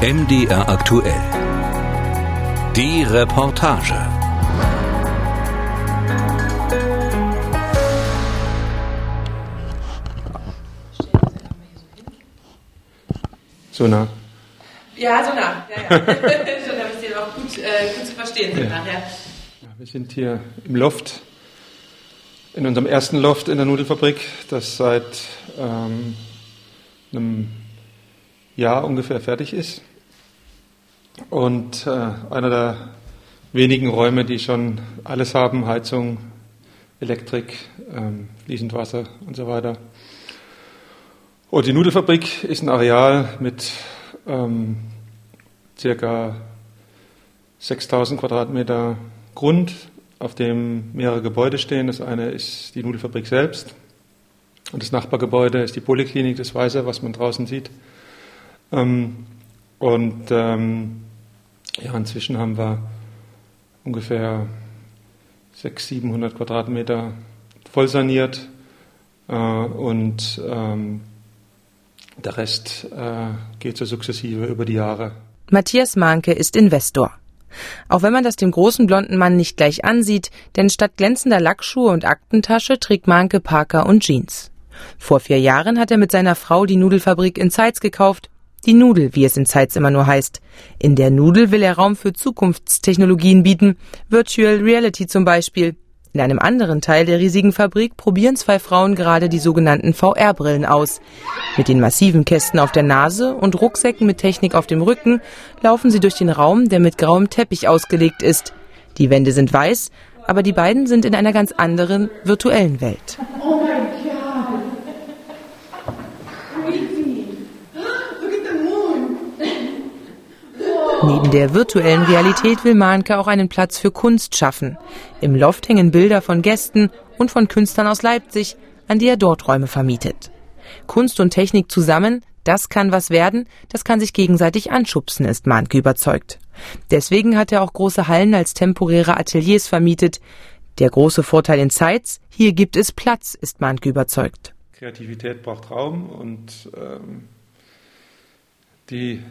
MDR aktuell. Die Reportage. So nah. Ja, so nah. Ja, ja. Schon, damit Sie auch gut, äh, gut zu verstehen sind Ja. nachher. Ja, wir sind hier im Loft, in unserem ersten Loft in der Nudelfabrik, das seit ähm, einem Jahr ungefähr fertig ist. Und äh, einer der wenigen Räume, die schon alles haben, Heizung, Elektrik, ähm, fließend Wasser und so weiter. Und die Nudelfabrik ist ein Areal mit ähm, circa 6000 Quadratmeter Grund, auf dem mehrere Gebäude stehen. Das eine ist die Nudelfabrik selbst und das Nachbargebäude ist die Poliklinik, das Weiße, was man draußen sieht. Ähm, und ähm, ja, inzwischen haben wir ungefähr 600, 700 Quadratmeter voll saniert äh, und ähm, der Rest äh, geht so sukzessive über die Jahre. Matthias Mahnke ist Investor. Auch wenn man das dem großen blonden Mann nicht gleich ansieht, denn statt glänzender Lackschuhe und Aktentasche trägt Mahnke Parker und Jeans. Vor vier Jahren hat er mit seiner Frau die Nudelfabrik in Zeitz gekauft. Die Nudel, wie es in Zeitz immer nur heißt. In der Nudel will er Raum für Zukunftstechnologien bieten, Virtual Reality zum Beispiel. In einem anderen Teil der riesigen Fabrik probieren zwei Frauen gerade die sogenannten VR-Brillen aus. Mit den massiven Kästen auf der Nase und Rucksäcken mit Technik auf dem Rücken laufen sie durch den Raum, der mit grauem Teppich ausgelegt ist. Die Wände sind weiß, aber die beiden sind in einer ganz anderen virtuellen Welt. Neben der virtuellen Realität will Mahnke auch einen Platz für Kunst schaffen. Im Loft hängen Bilder von Gästen und von Künstlern aus Leipzig, an die er dort Räume vermietet. Kunst und Technik zusammen, das kann was werden, das kann sich gegenseitig anschubsen, ist Mahnke überzeugt. Deswegen hat er auch große Hallen als temporäre Ateliers vermietet. Der große Vorteil in Zeitz, hier gibt es Platz, ist Mahnke überzeugt. Kreativität braucht Raum und ähm, die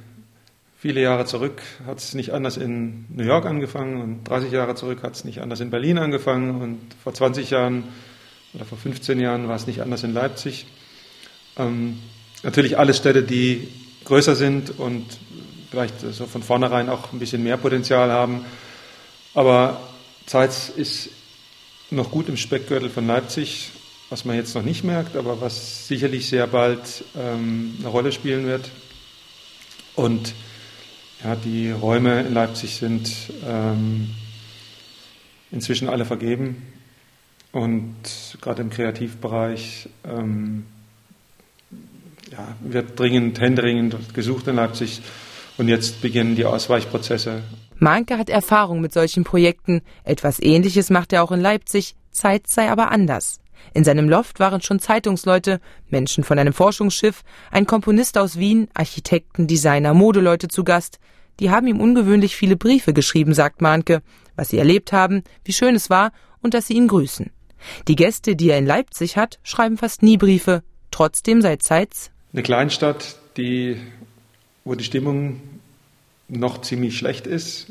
viele Jahre zurück hat es nicht anders in New York angefangen und 30 Jahre zurück hat es nicht anders in Berlin angefangen und vor 20 Jahren oder vor 15 Jahren war es nicht anders in Leipzig. Ähm, natürlich alles Städte, die größer sind und vielleicht so von vornherein auch ein bisschen mehr Potenzial haben. Aber Zeitz ist noch gut im Speckgürtel von Leipzig, was man jetzt noch nicht merkt, aber was sicherlich sehr bald ähm, eine Rolle spielen wird. Und ja, die Räume in Leipzig sind ähm, inzwischen alle vergeben und gerade im Kreativbereich ähm, ja, wird dringend, händeringend gesucht in Leipzig und jetzt beginnen die Ausweichprozesse. Mahnke hat Erfahrung mit solchen Projekten. Etwas Ähnliches macht er auch in Leipzig. Zeit sei aber anders. In seinem Loft waren schon Zeitungsleute, Menschen von einem Forschungsschiff, ein Komponist aus Wien, Architekten, Designer, Modeleute zu Gast. Die haben ihm ungewöhnlich viele Briefe geschrieben, sagt Mahnke, was sie erlebt haben, wie schön es war und dass sie ihn grüßen. Die Gäste, die er in Leipzig hat, schreiben fast nie Briefe. Trotzdem sei Zeitz Eine Kleinstadt, die, wo die Stimmung noch ziemlich schlecht ist,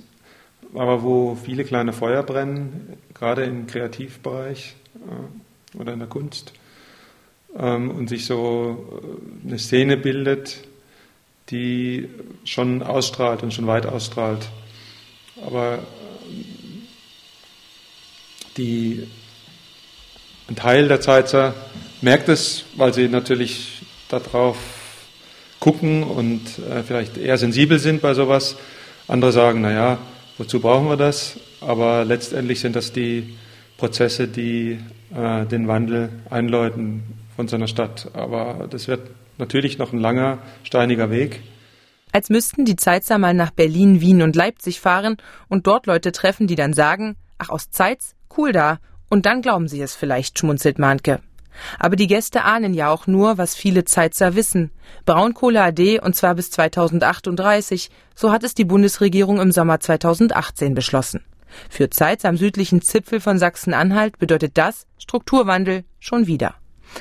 aber wo viele kleine Feuer brennen, gerade im Kreativbereich äh, oder in der Kunst, ähm, und sich so äh, eine Szene bildet, die schon ausstrahlt und schon weit ausstrahlt. Aber äh, die, ein Teil der Zeitzer merkt es, weil sie natürlich darauf gucken und äh, vielleicht eher sensibel sind bei sowas. Andere sagen, naja, wozu brauchen wir das? Aber letztendlich sind das die Prozesse, die äh, den Wandel einläuten von so einer Stadt. Aber das wird natürlich noch ein langer, steiniger Weg. Als müssten die Zeitzer mal nach Berlin, Wien und Leipzig fahren und dort Leute treffen, die dann sagen, ach aus Zeitz, cool da. Und dann glauben sie es vielleicht, schmunzelt Mahnke. Aber die Gäste ahnen ja auch nur, was viele Zeitzer wissen. Braunkohle AD und zwar bis 2038, so hat es die Bundesregierung im Sommer 2018 beschlossen. Für Zeitz am südlichen Zipfel von Sachsen-Anhalt bedeutet das Strukturwandel schon wieder.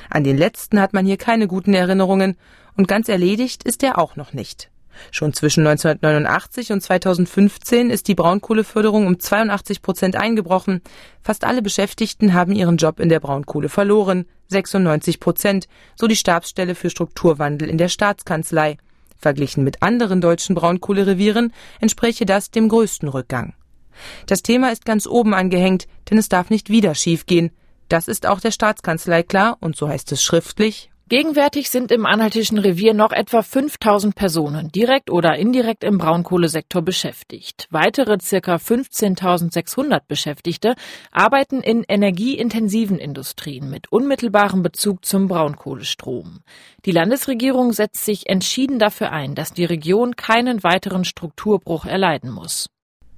An den letzten hat man hier keine guten Erinnerungen und ganz erledigt ist er auch noch nicht. Schon zwischen 1989 und 2015 ist die Braunkohleförderung um 82 Prozent eingebrochen. Fast alle Beschäftigten haben ihren Job in der Braunkohle verloren. 96 Prozent, so die Stabsstelle für Strukturwandel in der Staatskanzlei. Verglichen mit anderen deutschen Braunkohlerevieren entspräche das dem größten Rückgang. Das Thema ist ganz oben angehängt, denn es darf nicht wieder schiefgehen. Das ist auch der Staatskanzlei klar und so heißt es schriftlich. Gegenwärtig sind im Anhaltischen Revier noch etwa 5000 Personen direkt oder indirekt im Braunkohlesektor beschäftigt. Weitere circa 15.600 Beschäftigte arbeiten in energieintensiven Industrien mit unmittelbarem Bezug zum Braunkohlestrom. Die Landesregierung setzt sich entschieden dafür ein, dass die Region keinen weiteren Strukturbruch erleiden muss.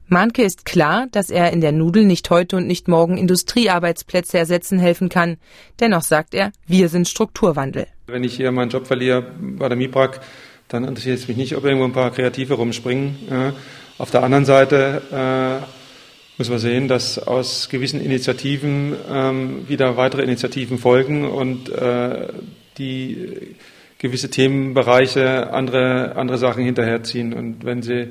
Mahnke ist klar, dass er in der Nudel nicht heute und nicht morgen Industriearbeitsplätze ersetzen helfen kann. Dennoch sagt er, wir sind Strukturwandel. Wenn ich hier meinen Job verliere bei der MIPRAG, dann interessiert es mich nicht, ob irgendwo ein paar Kreative rumspringen. Auf der anderen Seite äh, muss man sehen, dass aus gewissen Initiativen ähm, wieder weitere Initiativen folgen und äh, die gewisse Themenbereiche andere, andere Sachen hinterherziehen. Und wenn sie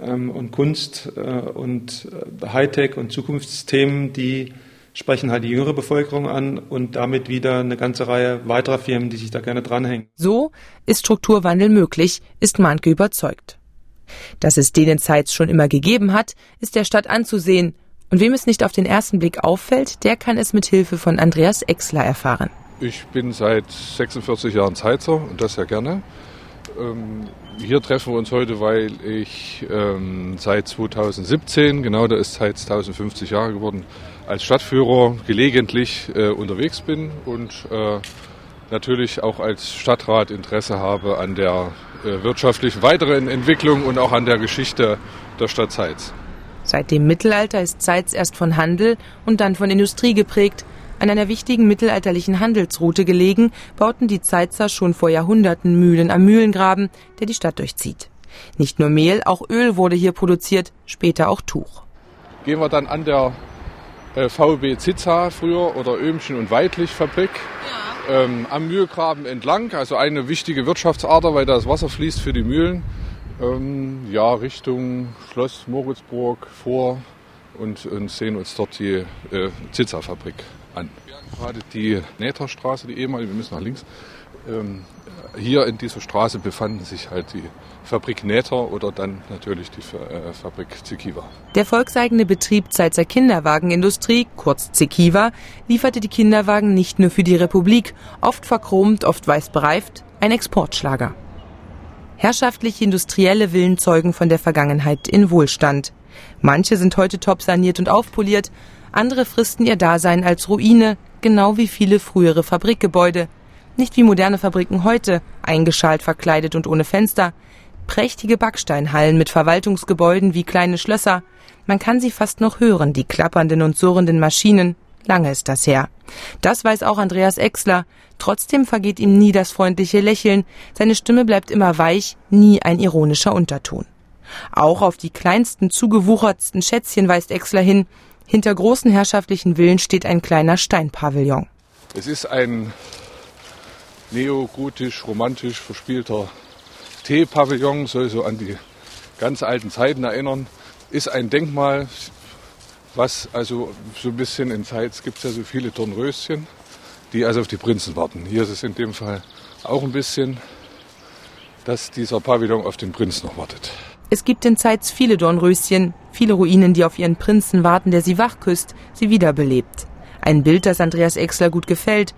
und Kunst äh, und äh, Hightech und Zukunftsthemen, die sprechen halt die jüngere Bevölkerung an und damit wieder eine ganze Reihe weiterer Firmen, die sich da gerne dranhängen. So ist Strukturwandel möglich, ist Mahnke überzeugt. Dass es den in Zeitz schon immer gegeben hat, ist der Stadt anzusehen. Und wem es nicht auf den ersten Blick auffällt, der kann es mit Hilfe von Andreas Exler erfahren. Ich bin seit 46 Jahren Zeizer und das sehr gerne. Ähm, hier treffen wir uns heute, weil ich ähm, seit 2017, genau da ist seit 1050 Jahre geworden, als Stadtführer gelegentlich äh, unterwegs bin und äh, natürlich auch als Stadtrat Interesse habe an der äh, wirtschaftlichen weiteren Entwicklung und auch an der Geschichte der Stadt Zeitz. Seit dem Mittelalter ist Zeitz erst von Handel und dann von Industrie geprägt. An einer wichtigen mittelalterlichen Handelsroute gelegen, bauten die Zeitzer schon vor Jahrhunderten Mühlen am Mühlengraben, der die Stadt durchzieht. Nicht nur Mehl, auch Öl wurde hier produziert, später auch Tuch. Gehen wir dann an der äh, VB Zitza früher oder Öhmchen und Weidlich Fabrik ja. ähm, am Mühlgraben entlang, also eine wichtige Wirtschaftsader, weil da das Wasser fließt für die Mühlen. Ähm, ja, Richtung Schloss Moritzburg vor und, und sehen uns dort die äh, Zitza-Fabrik an. Gerade die Näterstraße, die ehemalige, wir müssen nach links. Ähm, hier in dieser Straße befanden sich halt die Fabrik Näter oder dann natürlich die äh, Fabrik Zikiva. Der volkseigene Betrieb Zeitzer Kinderwagenindustrie, kurz Zikiva, lieferte die Kinderwagen nicht nur für die Republik, oft verchromt, oft weiß bereift, ein Exportschlager. Herrschaftliche industrielle Villen zeugen von der Vergangenheit in Wohlstand. Manche sind heute top saniert und aufpoliert, andere fristen ihr Dasein als Ruine, genau wie viele frühere Fabrikgebäude. Nicht wie moderne Fabriken heute, eingeschalt, verkleidet und ohne Fenster. Prächtige Backsteinhallen mit Verwaltungsgebäuden wie kleine Schlösser. Man kann sie fast noch hören, die klappernden und surrenden Maschinen. Lange ist das her. Das weiß auch Andreas Exler. Trotzdem vergeht ihm nie das freundliche Lächeln. Seine Stimme bleibt immer weich, nie ein ironischer Unterton. Auch auf die kleinsten, zugewuchertsten Schätzchen weist Exler hin. Hinter großen herrschaftlichen Villen steht ein kleiner Steinpavillon. Es ist ein neogotisch, romantisch verspielter Teepavillon, soll so an die ganz alten Zeiten erinnern. Ist ein Denkmal, was also so ein bisschen in Zeit gibt es ja so viele Dornröschen, die also auf die Prinzen warten. Hier ist es in dem Fall auch ein bisschen, dass dieser Pavillon auf den Prinz noch wartet. Es gibt in Zeitz viele Dornröschen, viele Ruinen, die auf ihren Prinzen warten, der sie wachküsst, sie wiederbelebt. Ein Bild, das Andreas Exler gut gefällt.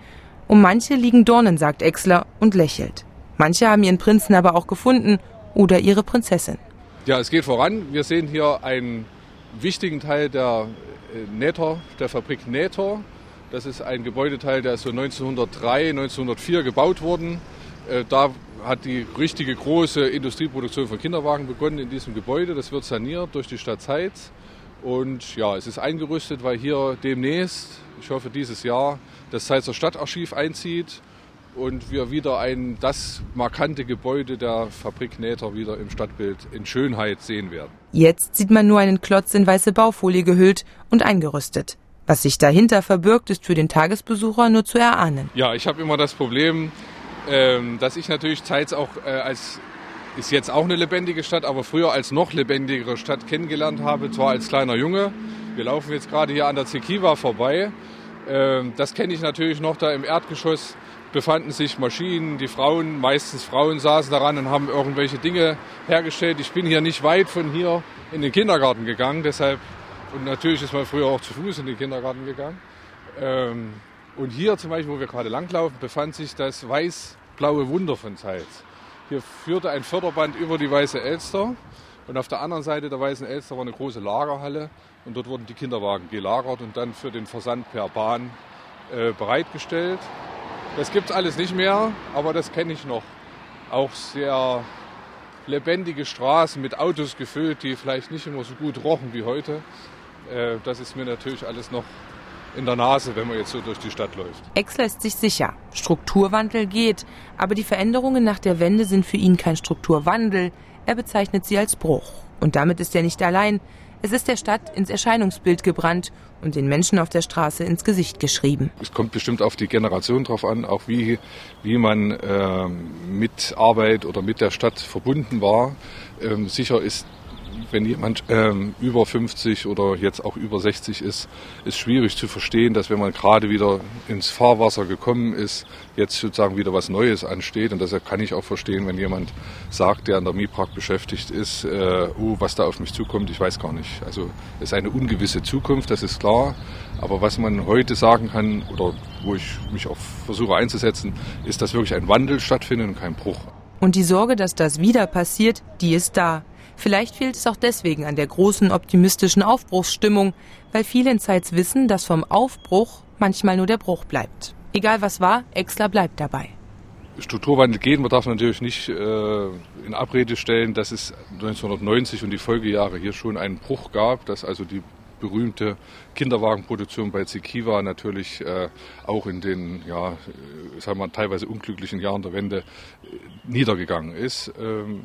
Um manche liegen Dornen, sagt Exler und lächelt. Manche haben ihren Prinzen aber auch gefunden oder ihre Prinzessin. Ja, es geht voran. Wir sehen hier einen wichtigen Teil der äh, Nähter, der Fabrik Nähtor. Das ist ein Gebäudeteil, der ist so 1903, 1904 gebaut worden. Äh, da hat die richtige große Industrieproduktion von Kinderwagen begonnen in diesem Gebäude. Das wird saniert durch die Stadt Zeitz. Und ja, es ist eingerüstet, weil hier demnächst, ich hoffe dieses Jahr, das Zeitzer Stadtarchiv einzieht und wir wieder ein das markante Gebäude der Fabrik Nähter wieder im Stadtbild in Schönheit sehen werden. Jetzt sieht man nur einen Klotz in weiße Baufolie gehüllt und eingerüstet. Was sich dahinter verbirgt, ist für den Tagesbesucher nur zu erahnen. Ja, ich habe immer das Problem, ähm, dass ich natürlich Zeitz auch äh, als ist jetzt auch eine lebendige Stadt, aber früher als noch lebendigere Stadt kennengelernt habe, zwar als kleiner Junge. Wir laufen jetzt gerade hier an der Zekiva vorbei. Ähm, das kenne ich natürlich noch, da im Erdgeschoss befanden sich Maschinen, die Frauen, meistens Frauen saßen daran und haben irgendwelche Dinge hergestellt. Ich bin hier nicht weit von hier in den Kindergarten gegangen, deshalb, und natürlich ist man früher auch zu Fuß in den Kindergarten gegangen. Ähm, und hier zum Beispiel, wo wir gerade langlaufen, befand sich das weiß-blaue Wunder von Zeitz. Hier führte ein Förderband über die Weiße Elster und auf der anderen Seite der Weißen Elster war eine große Lagerhalle und dort wurden die Kinderwagen gelagert und dann für den Versand per Bahn äh, bereitgestellt. Das gibt es alles nicht mehr, aber das kenne ich noch. Auch sehr lebendige Straßen mit Autos gefüllt, die vielleicht nicht immer so gut rochen wie heute. Äh, das ist mir natürlich alles noch in der Nase, wenn man jetzt so durch die Stadt läuft. Ex lässt sich sicher. Strukturwandel geht, aber die Veränderungen nach der Wende sind für ihn kein Strukturwandel. Er bezeichnet sie als Bruch. Und damit ist er nicht allein. Es ist der Stadt ins Erscheinungsbild gebrannt und den Menschen auf der Straße ins Gesicht geschrieben. Es kommt bestimmt auf die Generation drauf an, auch wie, wie man äh, mit Arbeit oder mit der Stadt verbunden war. Ähm, sicher ist wenn jemand ähm, über 50 oder jetzt auch über 60 ist, ist schwierig zu verstehen, dass wenn man gerade wieder ins Fahrwasser gekommen ist, jetzt sozusagen wieder was Neues ansteht. Und deshalb kann ich auch verstehen, wenn jemand sagt, der an der MIPRAG beschäftigt ist, äh, oh, was da auf mich zukommt, ich weiß gar nicht. Also es ist eine ungewisse Zukunft, das ist klar. Aber was man heute sagen kann oder wo ich mich auch versuche einzusetzen, ist, dass wirklich ein Wandel stattfindet und kein Bruch. Und die Sorge, dass das wieder passiert, die ist da. Vielleicht fehlt es auch deswegen an der großen optimistischen Aufbruchsstimmung, weil viele in wissen, dass vom Aufbruch manchmal nur der Bruch bleibt. Egal was war, Exler bleibt dabei. Strukturwandel geht, man darf natürlich nicht äh, in Abrede stellen, dass es 1990 und die Folgejahre hier schon einen Bruch gab, dass also die berühmte Kinderwagenproduktion bei Zikiva natürlich äh, auch in den, ja, äh, sagen wir teilweise unglücklichen Jahren der Wende äh, niedergegangen ist. Ähm,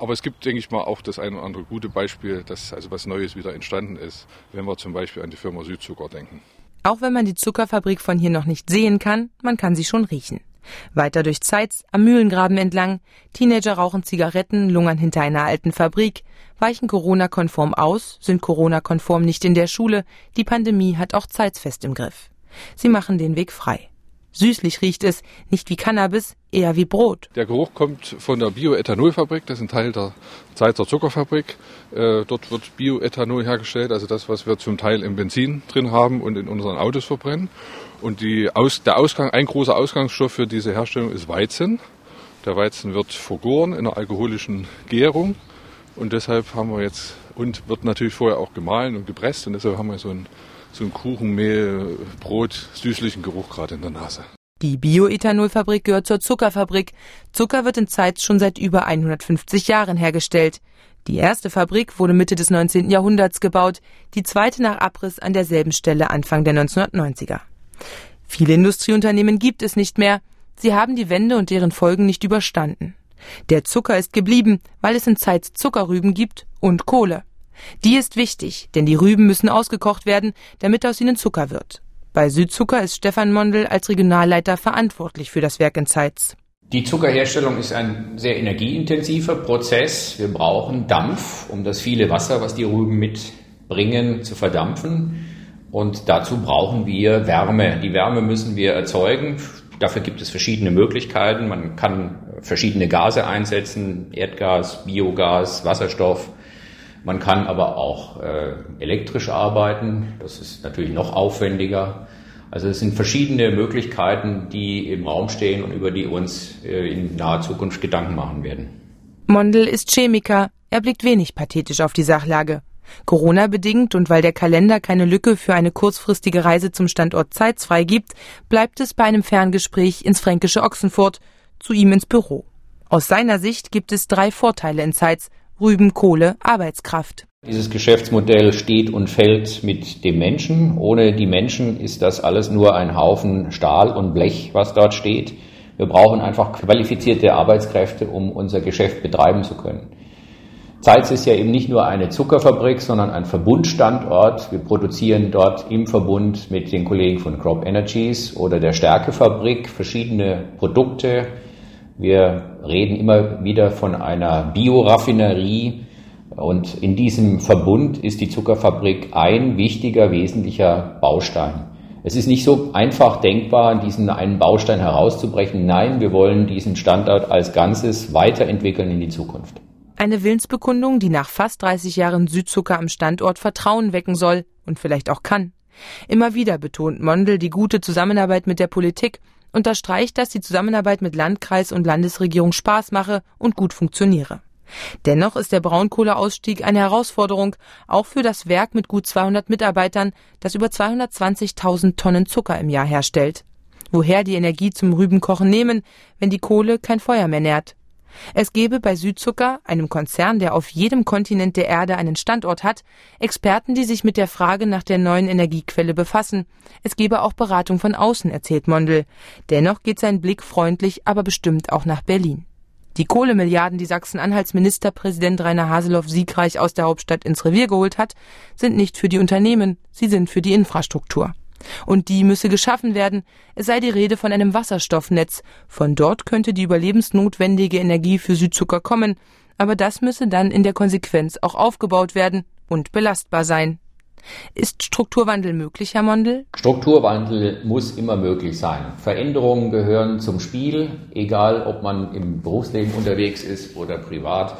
aber es gibt, denke ich mal, auch das ein oder andere gute Beispiel, dass also was Neues wieder entstanden ist, wenn wir zum Beispiel an die Firma Südzucker denken. Auch wenn man die Zuckerfabrik von hier noch nicht sehen kann, man kann sie schon riechen. Weiter durch Zeitz, am Mühlengraben entlang, Teenager rauchen Zigaretten, lungern hinter einer alten Fabrik, weichen Corona-konform aus, sind Corona-konform nicht in der Schule, die Pandemie hat auch Zeitz fest im Griff. Sie machen den Weg frei. Süßlich riecht es, nicht wie Cannabis, eher wie Brot. Der Geruch kommt von der Bioethanolfabrik, das ist ein Teil der Zeitzer Zuckerfabrik. Äh, dort wird Bioethanol hergestellt, also das, was wir zum Teil im Benzin drin haben und in unseren Autos verbrennen. Und Aus, der Ausgang, ein großer Ausgangsstoff für diese Herstellung ist Weizen. Der Weizen wird vergoren in einer alkoholischen Gärung und deshalb haben wir jetzt und wird natürlich vorher auch gemahlen und gepresst und deshalb haben wir so ein so ein Kuchenmehl, Brot, süßlichen Geruch gerade in der Nase. Die Bioethanolfabrik gehört zur Zuckerfabrik. Zucker wird in Zeitz schon seit über 150 Jahren hergestellt. Die erste Fabrik wurde Mitte des 19. Jahrhunderts gebaut, die zweite nach Abriss an derselben Stelle Anfang der 1990er. Viele Industrieunternehmen gibt es nicht mehr. Sie haben die Wende und deren Folgen nicht überstanden. Der Zucker ist geblieben, weil es in Zeitz Zuckerrüben gibt und Kohle. Die ist wichtig, denn die Rüben müssen ausgekocht werden, damit aus ihnen Zucker wird. Bei Südzucker ist Stefan Mondel als Regionalleiter verantwortlich für das Werk in Zeitz. Die Zuckerherstellung ist ein sehr energieintensiver Prozess. Wir brauchen Dampf, um das viele Wasser, was die Rüben mitbringen, zu verdampfen. Und dazu brauchen wir Wärme. Die Wärme müssen wir erzeugen. Dafür gibt es verschiedene Möglichkeiten. Man kann verschiedene Gase einsetzen, Erdgas, Biogas, Wasserstoff. Man kann aber auch äh, elektrisch arbeiten. Das ist natürlich noch aufwendiger. Also es sind verschiedene Möglichkeiten, die im Raum stehen und über die uns äh, in naher Zukunft Gedanken machen werden. Mondel ist Chemiker. Er blickt wenig pathetisch auf die Sachlage. Corona bedingt und weil der Kalender keine Lücke für eine kurzfristige Reise zum Standort Zeitz freigibt, bleibt es bei einem Ferngespräch ins fränkische Ochsenfurt, zu ihm ins Büro. Aus seiner Sicht gibt es drei Vorteile in Zeitz, Rüben, Kohle, Arbeitskraft. Dieses Geschäftsmodell steht und fällt mit dem Menschen. Ohne die Menschen ist das alles nur ein Haufen Stahl und Blech, was dort steht. Wir brauchen einfach qualifizierte Arbeitskräfte, um unser Geschäft betreiben zu können. Zeitz ist ja eben nicht nur eine Zuckerfabrik, sondern ein Verbundstandort. Wir produzieren dort im Verbund mit den Kollegen von Crop Energies oder der Stärkefabrik verschiedene Produkte, Wir reden immer wieder von einer Bioraffinerie und in diesem Verbund ist die Zuckerfabrik ein wichtiger, wesentlicher Baustein. Es ist nicht so einfach denkbar, diesen einen Baustein herauszubrechen. Nein, wir wollen diesen Standort als Ganzes weiterentwickeln in die Zukunft. Eine Willensbekundung, die nach fast 30 Jahren Südzucker am Standort Vertrauen wecken soll und vielleicht auch kann. Immer wieder betont Mondel die gute Zusammenarbeit mit der Politik, unterstreicht, dass die Zusammenarbeit mit Landkreis und Landesregierung Spaß mache und gut funktioniere. Dennoch ist der Braunkohleausstieg eine Herausforderung, auch für das Werk mit gut 200 Mitarbeitern, das über 220.000 Tonnen Zucker im Jahr herstellt. Woher die Energie zum Rübenkochen nehmen, wenn die Kohle kein Feuer mehr nährt? Es gebe bei Südzucker, einem Konzern, der auf jedem Kontinent der Erde einen Standort hat, Experten, die sich mit der Frage nach der neuen Energiequelle befassen. Es gebe auch Beratung von außen, erzählt Mondel. Dennoch geht sein Blick freundlich, aber bestimmt auch nach Berlin. Die Kohlemilliarden, die Sachsen-Anhalts Ministerpräsident Rainer Haseloff siegreich aus der Hauptstadt ins Revier geholt hat, sind nicht für die Unternehmen, sie sind für die Infrastruktur. Und die müsse geschaffen werden, es sei die Rede von einem Wasserstoffnetz, von dort könnte die überlebensnotwendige Energie für Südzucker kommen, aber das müsse dann in der Konsequenz auch aufgebaut werden und belastbar sein. Ist Strukturwandel möglich, Herr Mondel? Strukturwandel muss immer möglich sein. Veränderungen gehören zum Spiel, egal ob man im Berufsleben unterwegs ist oder privat.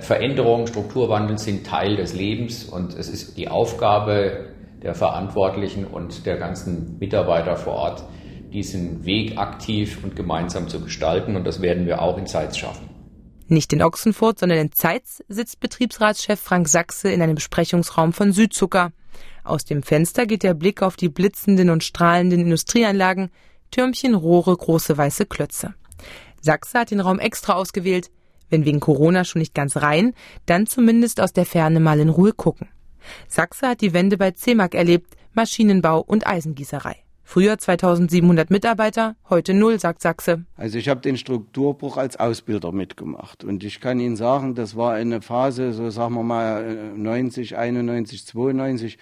Veränderungen, Strukturwandel sind Teil des Lebens und es ist die Aufgabe der Verantwortlichen und der ganzen Mitarbeiter vor Ort, diesen Weg aktiv und gemeinsam zu gestalten. Und das werden wir auch in Zeitz schaffen. Nicht in Ochsenfurt, sondern in Zeitz sitzt Betriebsratschef Frank Sachse in einem Besprechungsraum von Südzucker. Aus dem Fenster geht der Blick auf die blitzenden und strahlenden Industrieanlagen, Türmchen, Rohre, große weiße Klötze. Sachse hat den Raum extra ausgewählt. Wenn wegen Corona schon nicht ganz rein, dann zumindest aus der Ferne mal in Ruhe gucken. Sachse hat die Wende bei CEMAG erlebt, Maschinenbau und Eisengießerei. Früher 2700 Mitarbeiter, heute null, sagt Sachse. Also ich habe den Strukturbruch als Ausbilder mitgemacht und ich kann Ihnen sagen, das war eine Phase, so sagen wir mal 90, 91, 92,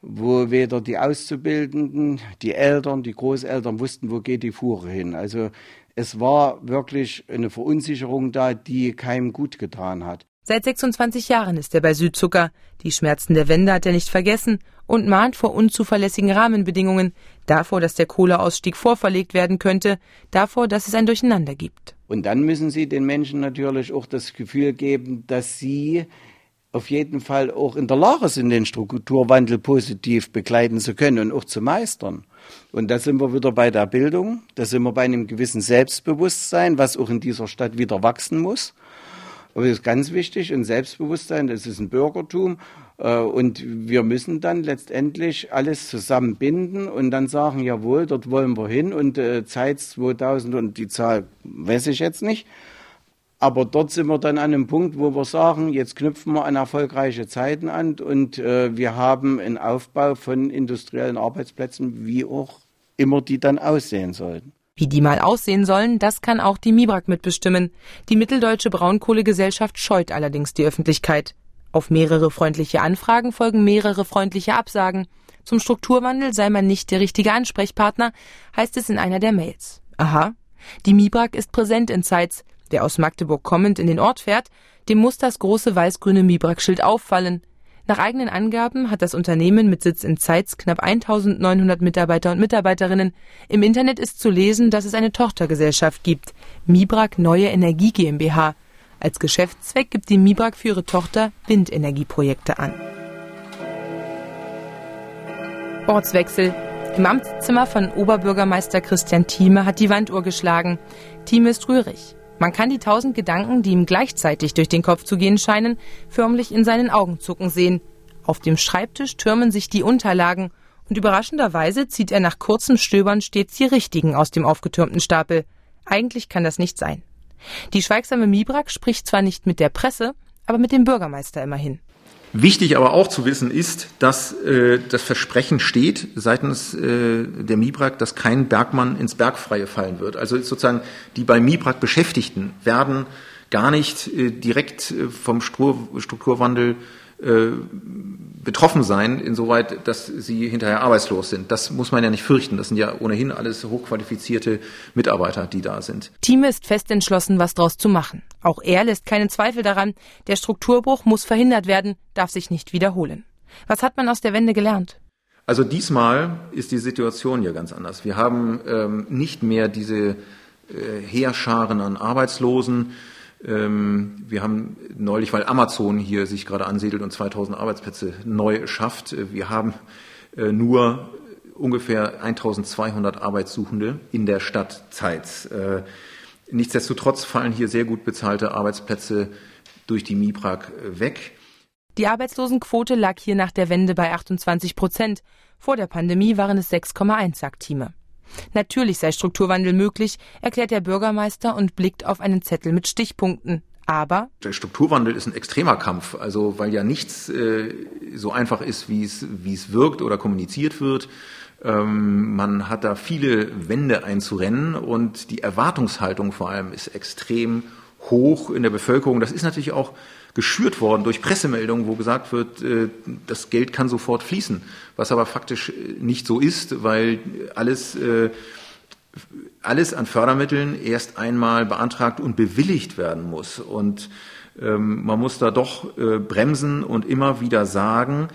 wo weder die Auszubildenden, die Eltern, die Großeltern wussten, wo geht die Fuhre hin. Also es war wirklich eine Verunsicherung da, die keinem gut getan hat. Seit 26 Jahren ist er bei Südzucker. Die Schmerzen der Wende hat er nicht vergessen und mahnt vor unzuverlässigen Rahmenbedingungen, davor, dass der Kohleausstieg vorverlegt werden könnte, davor, dass es ein Durcheinander gibt. Und dann müssen Sie den Menschen natürlich auch das Gefühl geben, dass sie auf jeden Fall auch in der Lage sind, den Strukturwandel positiv begleiten zu können und auch zu meistern. Und da sind wir wieder bei der Bildung, da sind wir bei einem gewissen Selbstbewusstsein, was auch in dieser Stadt wieder wachsen muss. Aber das ist ganz wichtig, ein Selbstbewusstsein, das ist ein Bürgertum. Äh, und wir müssen dann letztendlich alles zusammenbinden und dann sagen, jawohl, dort wollen wir hin und äh, Zeit 2000 und die Zahl weiß ich jetzt nicht. Aber dort sind wir dann an einem Punkt, wo wir sagen, jetzt knüpfen wir an erfolgreiche Zeiten an und äh, wir haben einen Aufbau von industriellen Arbeitsplätzen, wie auch immer die dann aussehen sollten. Wie die mal aussehen sollen, das kann auch die MIBRAG mitbestimmen. Die Mitteldeutsche Braunkohlegesellschaft scheut allerdings die Öffentlichkeit. Auf mehrere freundliche Anfragen folgen mehrere freundliche Absagen. Zum Strukturwandel sei man nicht der richtige Ansprechpartner, heißt es in einer der Mails. Aha. Die MIBRAG ist präsent in Zeitz. Wer aus Magdeburg kommend in den Ort fährt, dem muss das große weiß-grüne MIBRAG-Schild auffallen. Nach eigenen Angaben hat das Unternehmen mit Sitz in Zeitz knapp 1900 Mitarbeiter und Mitarbeiterinnen. Im Internet ist zu lesen, dass es eine Tochtergesellschaft gibt, Mibrak Neue Energie GmbH. Als Geschäftszweck gibt die Mibrak für ihre Tochter Windenergieprojekte an. Ortswechsel. Im Amtszimmer von Oberbürgermeister Christian Thieme hat die Wanduhr geschlagen. Thieme ist rührig. Man kann die tausend Gedanken, die ihm gleichzeitig durch den Kopf zu gehen scheinen, förmlich in seinen Augen zucken sehen. Auf dem Schreibtisch türmen sich die Unterlagen und überraschenderweise zieht er nach kurzem Stöbern stets die richtigen aus dem aufgetürmten Stapel. Eigentlich kann das nicht sein. Die schweigsame Mibrak spricht zwar nicht mit der Presse, aber mit dem Bürgermeister immerhin. Wichtig aber auch zu wissen ist, dass äh, das Versprechen steht seitens äh, der MIBRAG, dass kein Bergmann ins Bergfreie fallen wird. Also sozusagen die bei MIBRAG Beschäftigten werden gar nicht äh, direkt äh, vom Struktur, Strukturwandel äh, betroffen sein, insoweit, dass sie hinterher arbeitslos sind. Das muss man ja nicht fürchten. Das sind ja ohnehin alles hochqualifizierte Mitarbeiter, die da sind. Thieme ist fest entschlossen, was draus zu machen. Auch er lässt keinen Zweifel daran, der Strukturbruch muss verhindert werden, darf sich nicht wiederholen. Was hat man aus der Wende gelernt? Also diesmal ist die Situation ja ganz anders. Wir haben ähm, nicht mehr diese äh, Heerscharen an Arbeitslosen, wir haben neulich, weil Amazon hier sich gerade ansiedelt und 2000 Arbeitsplätze neu schafft, äh, wir haben äh, nur ungefähr 1200 Arbeitssuchende in der Stadt Zeitz. Äh, nichtsdestotrotz fallen hier sehr gut bezahlte Arbeitsplätze durch die MIPRAG weg. Die Arbeitslosenquote lag hier nach der Wende bei 28 Prozent. Vor der Pandemie waren es 6,1, sagt Thieme. Natürlich sei Strukturwandel möglich, erklärt der Bürgermeister und blickt auf einen Zettel mit Stichpunkten. Aber der Strukturwandel ist ein extremer Kampf, also weil ja nichts äh, so einfach ist, wie es, wie es wirkt oder kommuniziert wird. Ähm, man hat da viele Wände einzurennen und die Erwartungshaltung vor allem ist extrem hoch in der Bevölkerung. Das ist natürlich auch geschürt worden durch Pressemeldungen, wo gesagt wird, äh, das Geld kann sofort fließen, was aber faktisch äh, nicht so ist, weil alles, äh, alles an Fördermitteln erst einmal beantragt und bewilligt werden muss. Und ähm, man muss da doch bremsen und immer wieder sagen,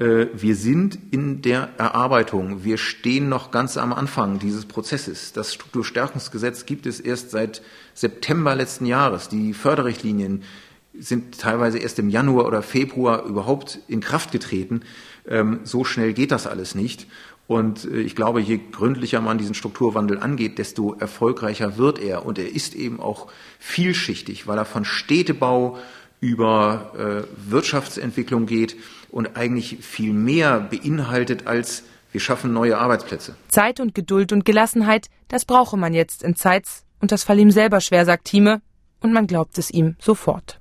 wir sind in der Erarbeitung. Wir stehen noch ganz am Anfang dieses Prozesses. Das Strukturstärkungsgesetz gibt es erst seit September letzten Jahres. Die Förderrichtlinien sind teilweise erst im Januar oder Februar überhaupt in Kraft getreten. Ähm, so schnell geht das alles nicht. Und äh, ich glaube, je gründlicher man diesen Strukturwandel angeht, desto erfolgreicher wird er. Und er ist eben auch vielschichtig, weil er von Städtebau über äh, Wirtschaftsentwicklung geht und eigentlich viel mehr beinhaltet als wir schaffen neue Arbeitsplätze. Zeit und Geduld und Gelassenheit, das brauche man jetzt in Zeits und das fall ihm selber schwer, sagt Thieme, und man glaubt es ihm sofort.